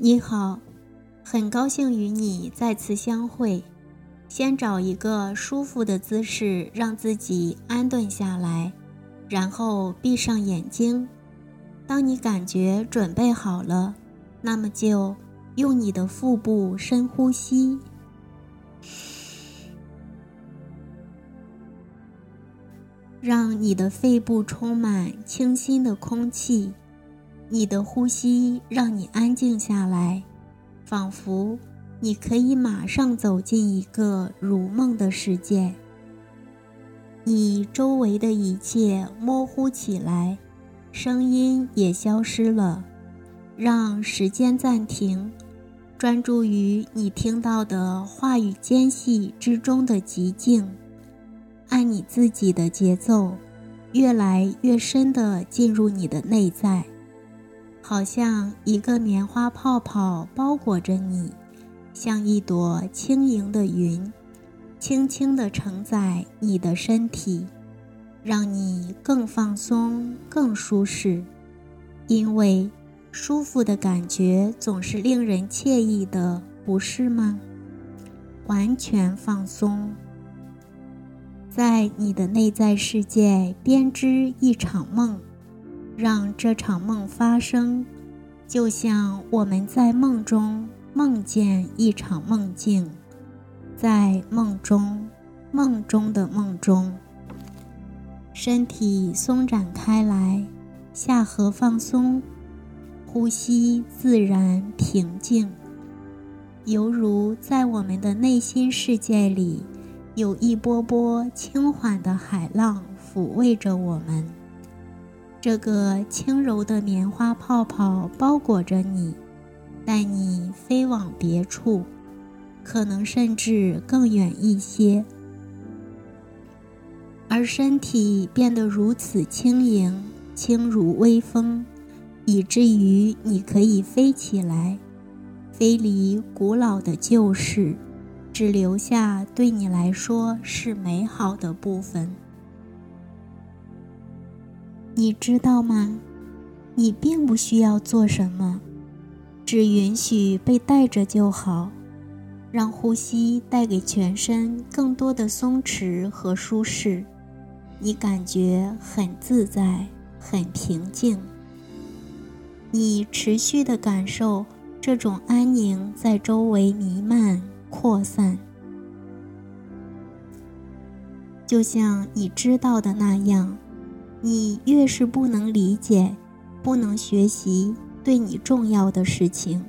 你好，很高兴与你再次相会。先找一个舒服的姿势，让自己安顿下来，然后闭上眼睛。当你感觉准备好了，那么就用你的腹部深呼吸，让你的肺部充满清新的空气。你的呼吸让你安静下来，仿佛。你可以马上走进一个如梦的世界。你周围的一切模糊起来，声音也消失了。让时间暂停，专注于你听到的话语间隙之中的寂静，按你自己的节奏，越来越深地进入你的内在，好像一个棉花泡泡包裹着你。像一朵轻盈的云，轻轻地承载你的身体，让你更放松、更舒适。因为舒服的感觉总是令人惬意的，不是吗？完全放松，在你的内在世界编织一场梦，让这场梦发生，就像我们在梦中。梦见一场梦境，在梦中，梦中的梦中，身体松展开来，下颌放松，呼吸自然平静，犹如在我们的内心世界里，有一波波轻缓的海浪抚慰着我们。这个轻柔的棉花泡泡包裹着你。带你飞往别处，可能甚至更远一些，而身体变得如此轻盈，轻如微风，以至于你可以飞起来，飞离古老的旧事，只留下对你来说是美好的部分。你知道吗？你并不需要做什么。只允许被带着就好，让呼吸带给全身更多的松弛和舒适。你感觉很自在，很平静。你持续的感受这种安宁在周围弥漫扩散，就像你知道的那样。你越是不能理解，不能学习。对你重要的事情，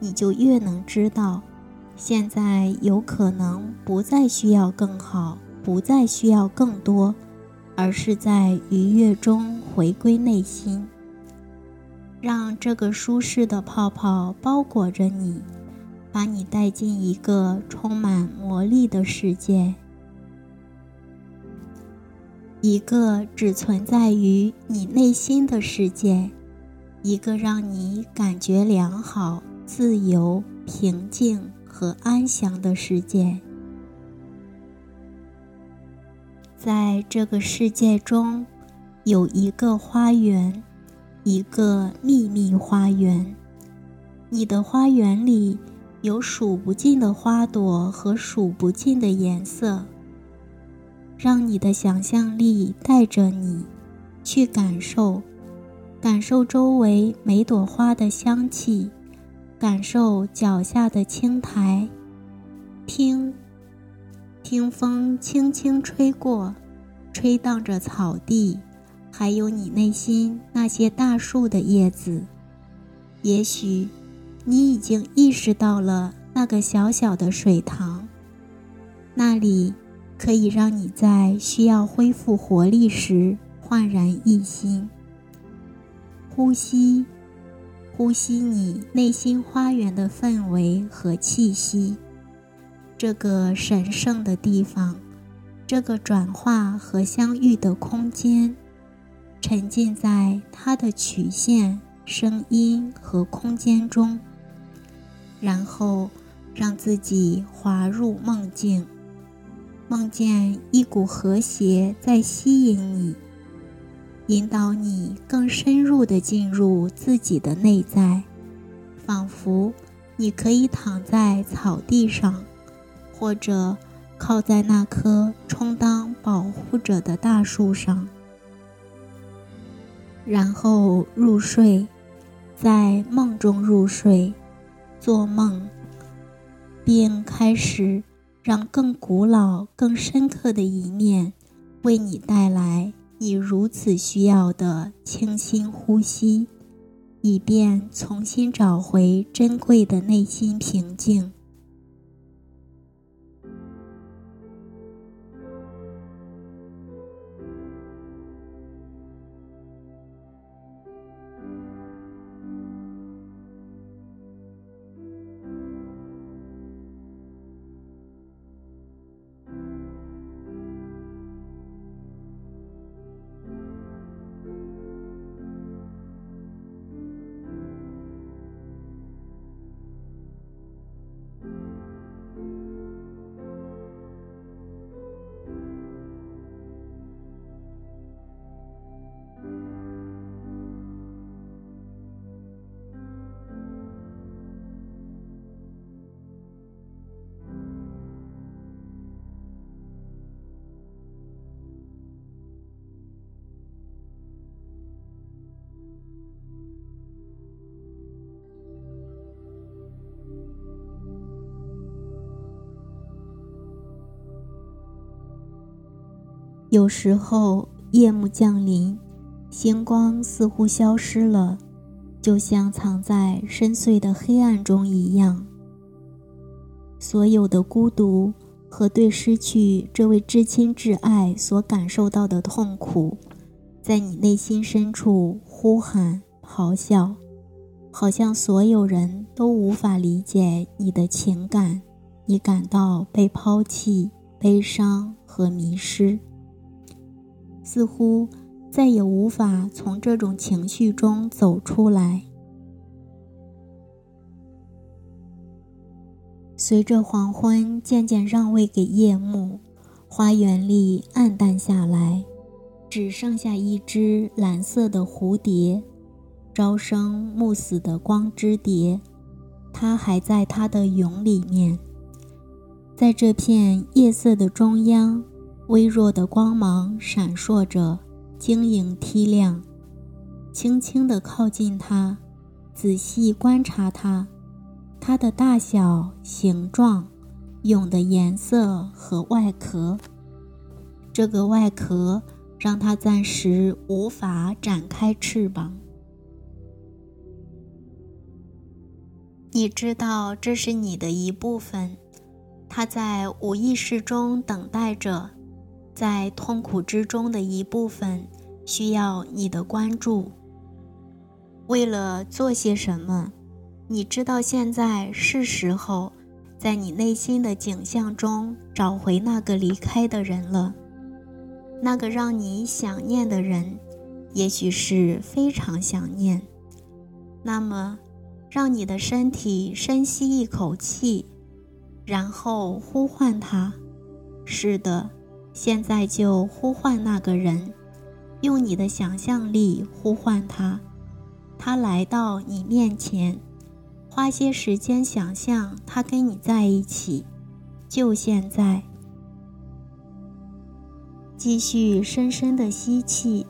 你就越能知道。现在有可能不再需要更好，不再需要更多，而是在愉悦中回归内心，让这个舒适的泡泡包裹着你，把你带进一个充满魔力的世界，一个只存在于你内心的世界。一个让你感觉良好、自由、平静和安详的世界。在这个世界中，有一个花园，一个秘密花园。你的花园里有数不尽的花朵和数不尽的颜色。让你的想象力带着你去感受。感受周围每朵花的香气，感受脚下的青苔，听，听风轻轻吹过，吹荡着草地，还有你内心那些大树的叶子。也许，你已经意识到了那个小小的水塘，那里可以让你在需要恢复活力时焕然一新。呼吸，呼吸你内心花园的氛围和气息。这个神圣的地方，这个转化和相遇的空间，沉浸在它的曲线、声音和空间中，然后让自己滑入梦境，梦见一股和谐在吸引你。引导你更深入的进入自己的内在，仿佛你可以躺在草地上，或者靠在那棵充当保护者的大树上，然后入睡，在梦中入睡，做梦，并开始让更古老、更深刻的一面为你带来你如此需要的清新呼吸。以便重新找回珍贵的内心平静。有时候夜幕降临，星光似乎消失了，就像藏在深邃的黑暗中一样。所有的孤独和对失去这位至亲至爱所感受到的痛苦，在你内心深处呼喊、咆哮，好像所有人都无法理解你的情感，你感到被抛弃、悲伤和迷失。似乎再也无法从这种情绪中走出来。随着黄昏渐渐让位给夜幕，花园里暗淡下来，只剩下一只蓝色的蝴蝶，朝生暮死的光之蝶。它还在它的蛹里面，在这片夜色的中央。微弱的光芒闪烁着，晶莹剔亮。轻轻地靠近它，仔细观察它，它的大小、形状、蛹的颜色和外壳。这个外壳让它暂时无法展开翅膀。你知道这是你的一部分，它在无意识中等待着。在痛苦之中的一部分需要你的关注。为了做些什么，你知道现在是时候，在你内心的景象中找回那个离开的人了，那个让你想念的人，也许是非常想念。那么，让你的身体深吸一口气，然后呼唤他。是的。现在就呼唤那个人，用你的想象力呼唤他，他来到你面前，花些时间想象他跟你在一起，就现在。继续深深的吸气，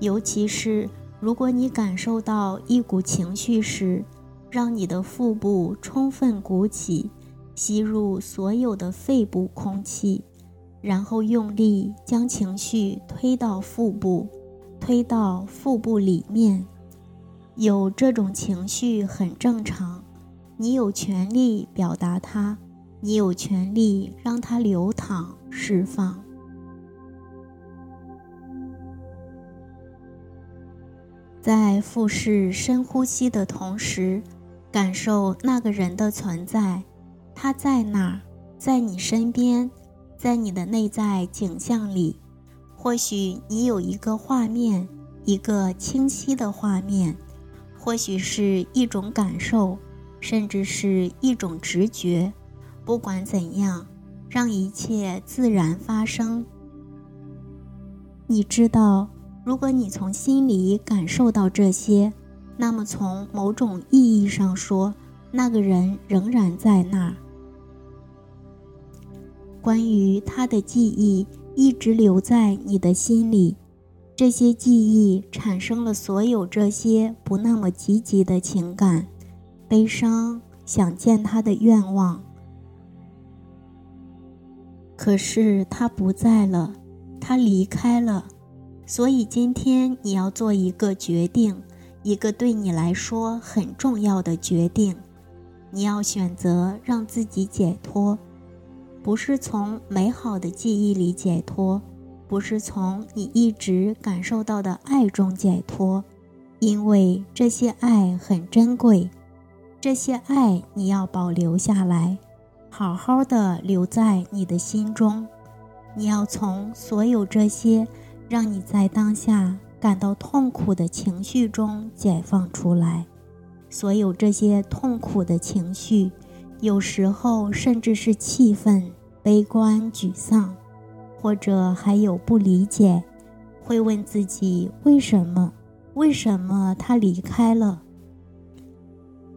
尤其是如果你感受到一股情绪时，让你的腹部充分鼓起，吸入所有的肺部空气。然后用力将情绪推到腹部，推到腹部里面。有这种情绪很正常，你有权利表达它，你有权利让它流淌、释放。在腹式深呼吸的同时，感受那个人的存在，他在哪儿？在你身边。在你的内在景象里，或许你有一个画面，一个清晰的画面，或许是一种感受，甚至是一种直觉。不管怎样，让一切自然发生。你知道，如果你从心里感受到这些，那么从某种意义上说，那个人仍然在那儿。关于他的记忆一直留在你的心里，这些记忆产生了所有这些不那么积极的情感，悲伤，想见他的愿望。可是他不在了，他离开了，所以今天你要做一个决定，一个对你来说很重要的决定，你要选择让自己解脱。不是从美好的记忆里解脱，不是从你一直感受到的爱中解脱，因为这些爱很珍贵，这些爱你要保留下来，好好的留在你的心中。你要从所有这些让你在当下感到痛苦的情绪中解放出来，所有这些痛苦的情绪。有时候甚至是气愤、悲观、沮丧，或者还有不理解，会问自己为什么？为什么他离开了？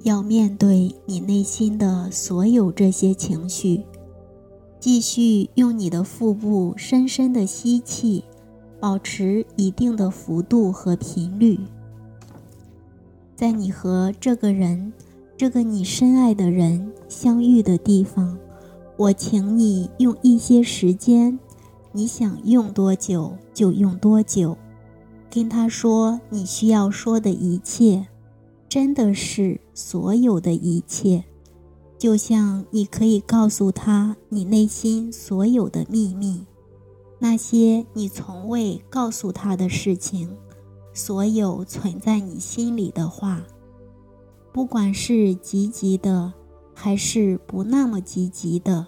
要面对你内心的所有这些情绪，继续用你的腹部深深的吸气，保持一定的幅度和频率，在你和这个人。这个你深爱的人相遇的地方，我请你用一些时间，你想用多久就用多久，跟他说你需要说的一切，真的是所有的一切，就像你可以告诉他你内心所有的秘密，那些你从未告诉他的事情，所有存在你心里的话。不管是积极的，还是不那么积极的，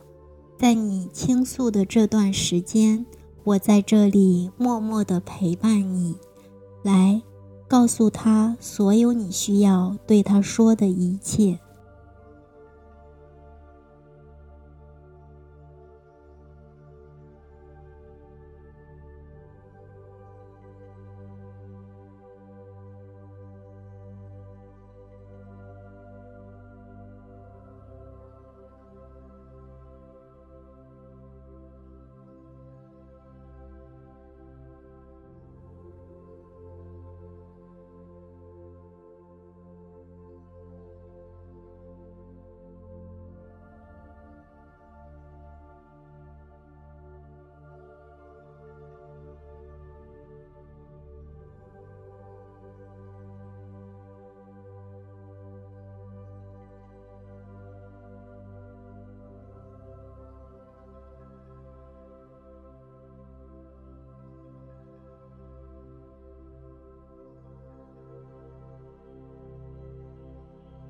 在你倾诉的这段时间，我在这里默默的陪伴你，来告诉他所有你需要对他说的一切。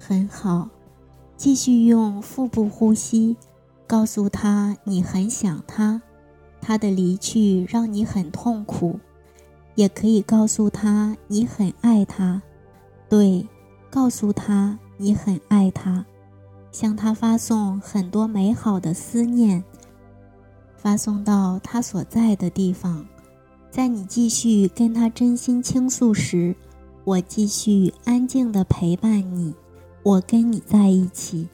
很好，继续用腹部呼吸，告诉他你很想他，他的离去让你很痛苦，也可以告诉他你很爱他。对，告诉他你很爱他，向他发送很多美好的思念，发送到他所在的地方。在你继续跟他真心倾诉时，我继续安静的陪伴你。我跟你在一起。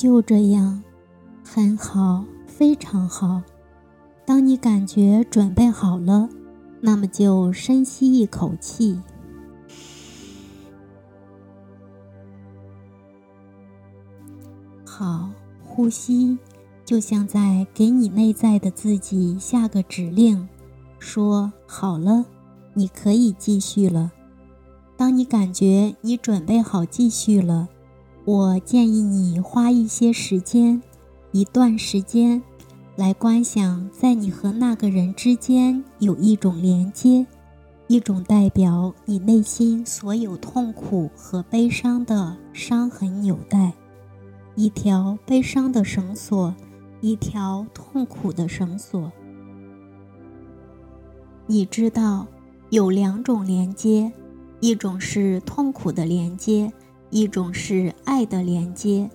就这样，很好，非常好。当你感觉准备好了，那么就深吸一口气，好，呼。吸，就像在给你内在的自己下个指令，说：“好了，你可以继续了。”当你感觉你准备好继续了，我建议你花一些时间，一段时间，来观想，在你和那个人之间有一种连接，一种代表你内心所有痛苦和悲伤的伤痕纽带，一条悲伤的绳索，一条痛苦的绳索。你知道，有两种连接。一种是痛苦的连接，一种是爱的连接。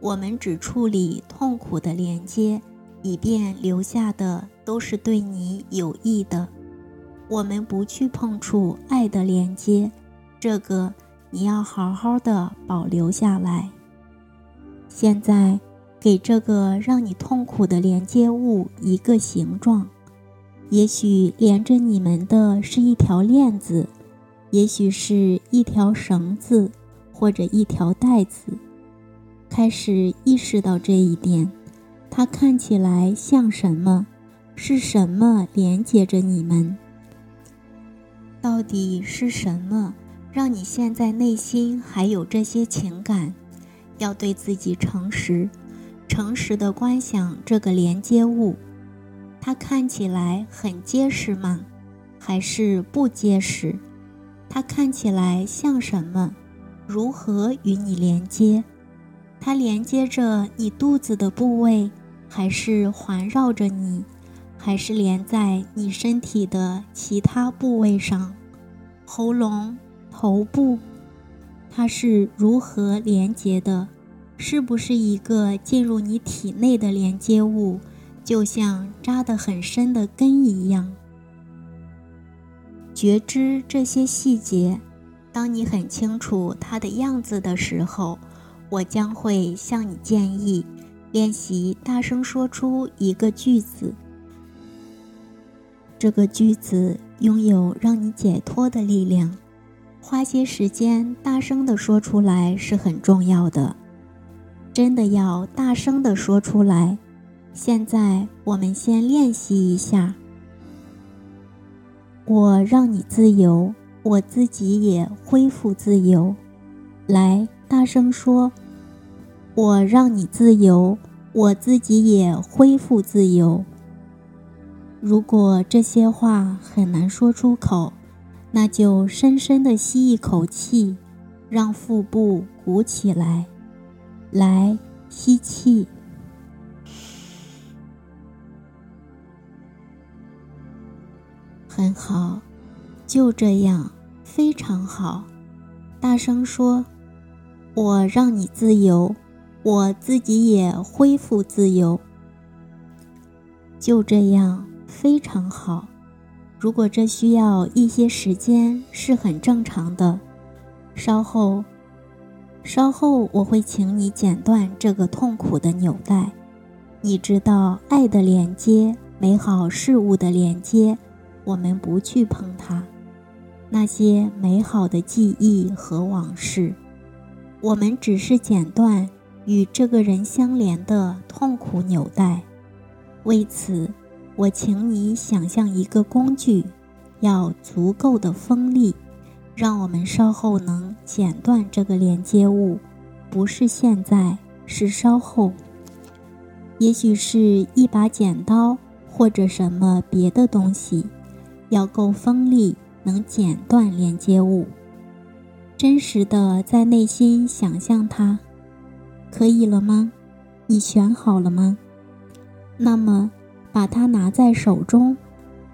我们只处理痛苦的连接，以便留下的都是对你有益的。我们不去碰触爱的连接，这个你要好好的保留下来。现在，给这个让你痛苦的连接物一个形状，也许连着你们的是一条链子。也许是一条绳子，或者一条带子。开始意识到这一点，它看起来像什么？是什么连接着你们？到底是什么让你现在内心还有这些情感？要对自己诚实，诚实的观想这个连接物。它看起来很结实吗？还是不结实？它看起来像什么？如何与你连接？它连接着你肚子的部位，还是环绕着你，还是连在你身体的其他部位上？喉咙、头部，它是如何连接的？是不是一个进入你体内的连接物，就像扎得很深的根一样？觉知这些细节。当你很清楚它的样子的时候，我将会向你建议练习大声说出一个句子。这个句子拥有让你解脱的力量。花些时间大声地说出来是很重要的，真的要大声地说出来。现在我们先练习一下。我让你自由，我自己也恢复自由。来，大声说：“我让你自由，我自己也恢复自由。”如果这些话很难说出口，那就深深的吸一口气，让腹部鼓起来。来，吸气。很好，就这样，非常好。大声说：“我让你自由，我自己也恢复自由。”就这样，非常好。如果这需要一些时间，是很正常的。稍后，稍后我会请你剪断这个痛苦的纽带。你知道，爱的连接，美好事物的连接。我们不去碰它，那些美好的记忆和往事，我们只是剪断与这个人相连的痛苦纽带。为此，我请你想象一个工具，要足够的锋利，让我们稍后能剪断这个连接物。不是现在，是稍后。也许是一把剪刀，或者什么别的东西。要够锋利，能剪断连接物。真实的在内心想象它，可以了吗？你选好了吗？那么，把它拿在手中，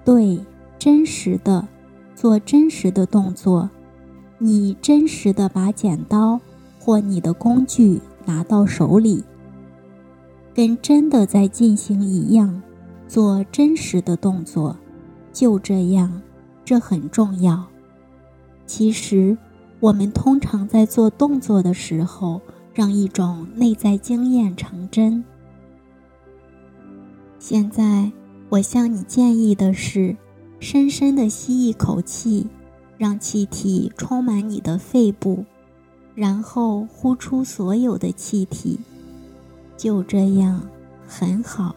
对，真实的，做真实的动作。你真实的把剪刀或你的工具拿到手里，跟真的在进行一样，做真实的动作。就这样，这很重要。其实，我们通常在做动作的时候，让一种内在经验成真。现在，我向你建议的是，深深的吸一口气，让气体充满你的肺部，然后呼出所有的气体。就这样，很好。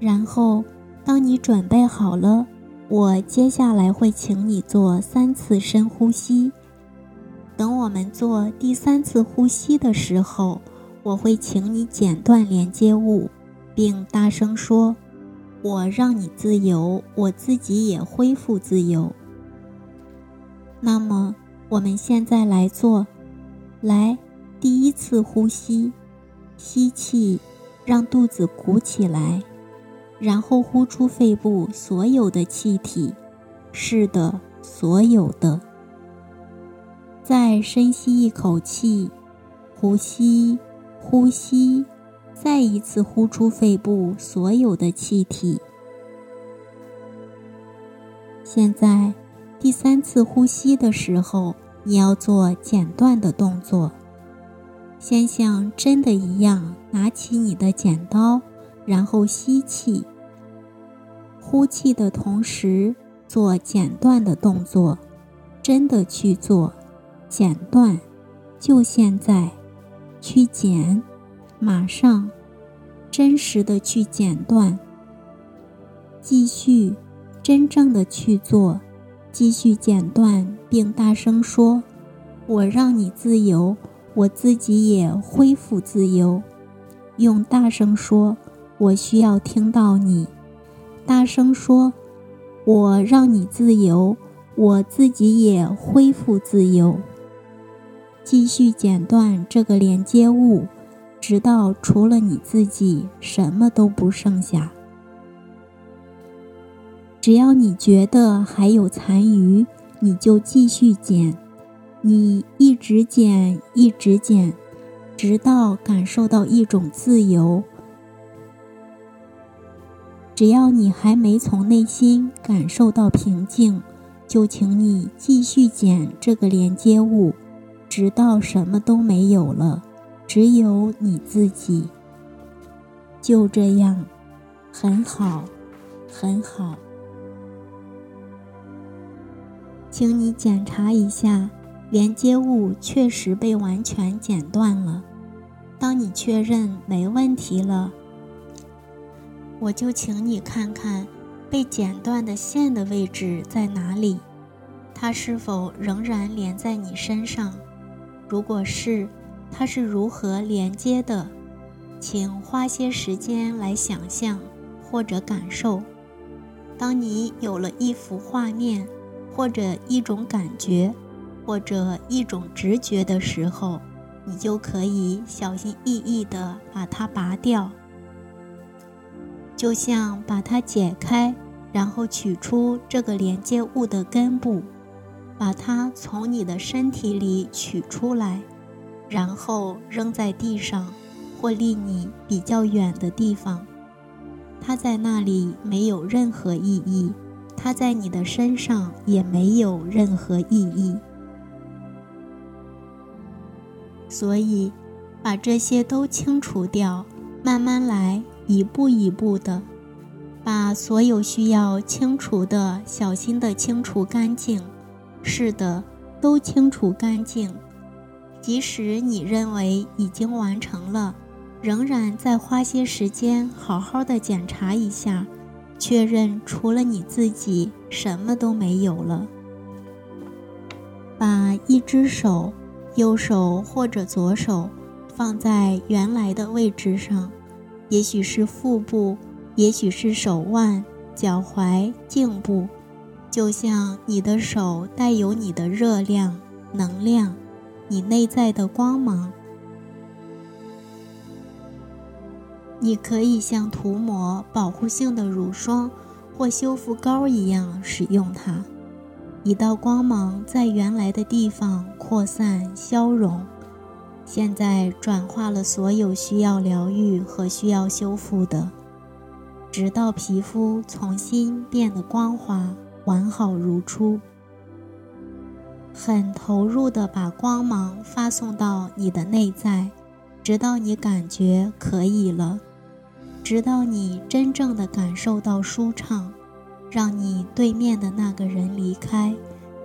然后，当你准备好了，我接下来会请你做三次深呼吸。等我们做第三次呼吸的时候，我会请你剪断连接物，并大声说：“我让你自由，我自己也恢复自由。”那么，我们现在来做，来第一次呼吸，吸气，让肚子鼓起来。然后呼出肺部所有的气体，是的，所有的。再深吸一口气，呼吸，呼吸，再一次呼出肺部所有的气体。现在第三次呼吸的时候，你要做剪断的动作，先像真的一样拿起你的剪刀。然后吸气，呼气的同时做剪断的动作，真的去做剪断，就现在去剪，马上真实的去剪断，继续真正的去做，继续剪断，并大声说：“我让你自由，我自己也恢复自由。”用大声说。我需要听到你大声说：“我让你自由，我自己也恢复自由。”继续剪断这个连接物，直到除了你自己什么都不剩下。只要你觉得还有残余，你就继续剪，你一直剪，一直剪，直到感受到一种自由。只要你还没从内心感受到平静，就请你继续剪这个连接物，直到什么都没有了，只有你自己。就这样，很好，很好。请你检查一下，连接物确实被完全剪断了。当你确认没问题了。我就请你看看，被剪断的线的位置在哪里？它是否仍然连在你身上？如果是，它是如何连接的？请花些时间来想象或者感受。当你有了一幅画面，或者一种感觉，或者一种直觉的时候，你就可以小心翼翼地把它拔掉。就像把它解开，然后取出这个连接物的根部，把它从你的身体里取出来，然后扔在地上或离你比较远的地方。它在那里没有任何意义，它在你的身上也没有任何意义。所以，把这些都清除掉，慢慢来。一步一步的，把所有需要清除的小心的清除干净。是的，都清除干净。即使你认为已经完成了，仍然再花些时间好好的检查一下，确认除了你自己什么都没有了。把一只手，右手或者左手，放在原来的位置上。也许是腹部，也许是手腕、脚踝、颈部，就像你的手带有你的热量、能量，你内在的光芒。你可以像涂抹保护性的乳霜或修复膏一样使用它，一道光芒在原来的地方扩散、消融。现在转化了所有需要疗愈和需要修复的，直到皮肤重新变得光滑、完好如初。很投入的把光芒发送到你的内在，直到你感觉可以了，直到你真正的感受到舒畅，让你对面的那个人离开，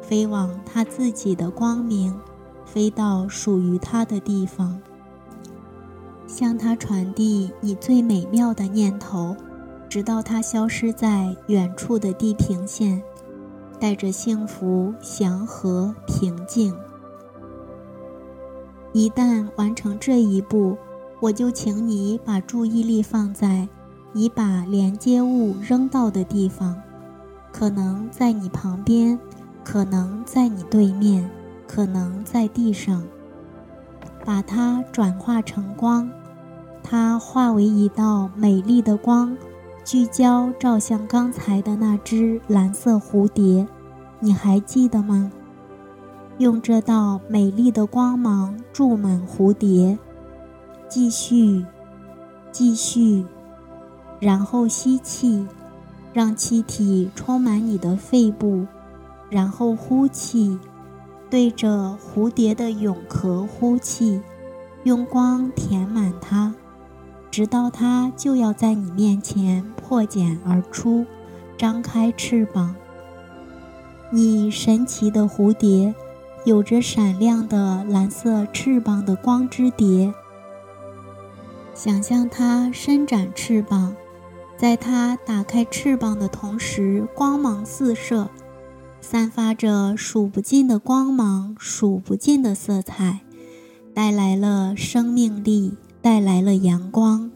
飞往他自己的光明。飞到属于他的地方。向它传递你最美妙的念头，直到它消失在远处的地平线，带着幸福、祥和、平静。一旦完成这一步，我就请你把注意力放在你把连接物扔到的地方，可能在你旁边，可能在你对面，可能在地上。把它转化成光，它化为一道美丽的光，聚焦照向刚才的那只蓝色蝴蝶，你还记得吗？用这道美丽的光芒注满蝴蝶，继续，继续，然后吸气，让气体充满你的肺部，然后呼气。对着蝴蝶的蛹壳呼气，用光填满它，直到它就要在你面前破茧而出，张开翅膀。你神奇的蝴蝶，有着闪亮的蓝色翅膀的光之蝶。想象它伸展翅膀，在它打开翅膀的同时，光芒四射。散发着数不尽的光芒，数不尽的色彩，带来了生命力，带来了阳光。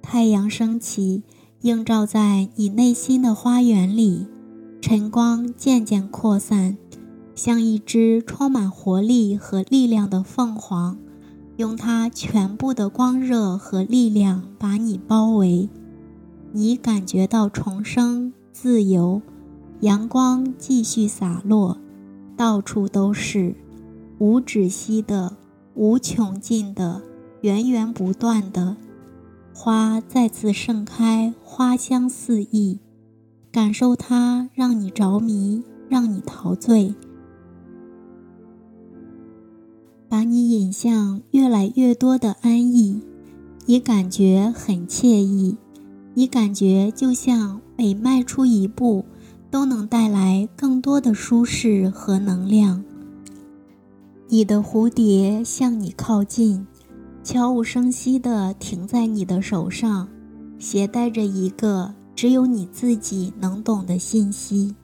太阳升起，映照在你内心的花园里，晨光渐渐扩散，像一只充满活力和力量的凤凰，用它全部的光热和力量把你包围。你感觉到重生，自由。阳光继续洒落，到处都是，无止息的、无穷尽的、源源不断的花再次盛开，花香四溢。感受它，让你着迷，让你陶醉，把你引向越来越多的安逸。你感觉很惬意，你感觉就像每迈出一步。都能带来更多的舒适和能量。你的蝴蝶向你靠近，悄无声息地停在你的手上，携带着一个只有你自己能懂的信息。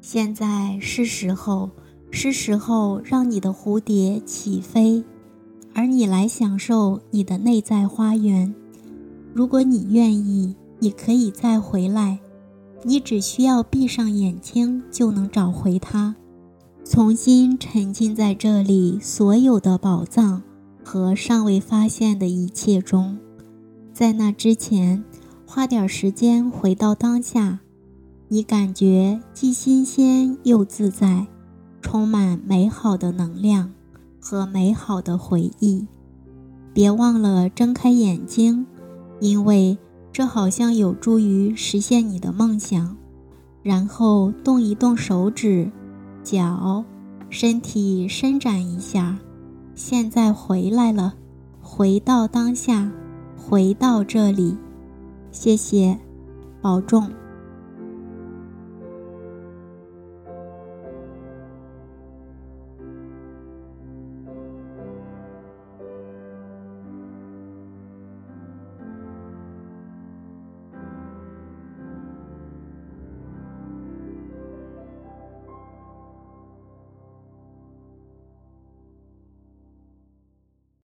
现在是时候，是时候让你的蝴蝶起飞，而你来享受你的内在花园。如果你愿意，你可以再回来。你只需要闭上眼睛，就能找回它，重新沉浸在这里所有的宝藏和尚未发现的一切中。在那之前，花点时间回到当下，你感觉既新鲜又自在，充满美好的能量和美好的回忆。别忘了睁开眼睛，因为。这好像有助于实现你的梦想，然后动一动手指、脚，身体伸展一下。现在回来了，回到当下，回到这里。谢谢，保重。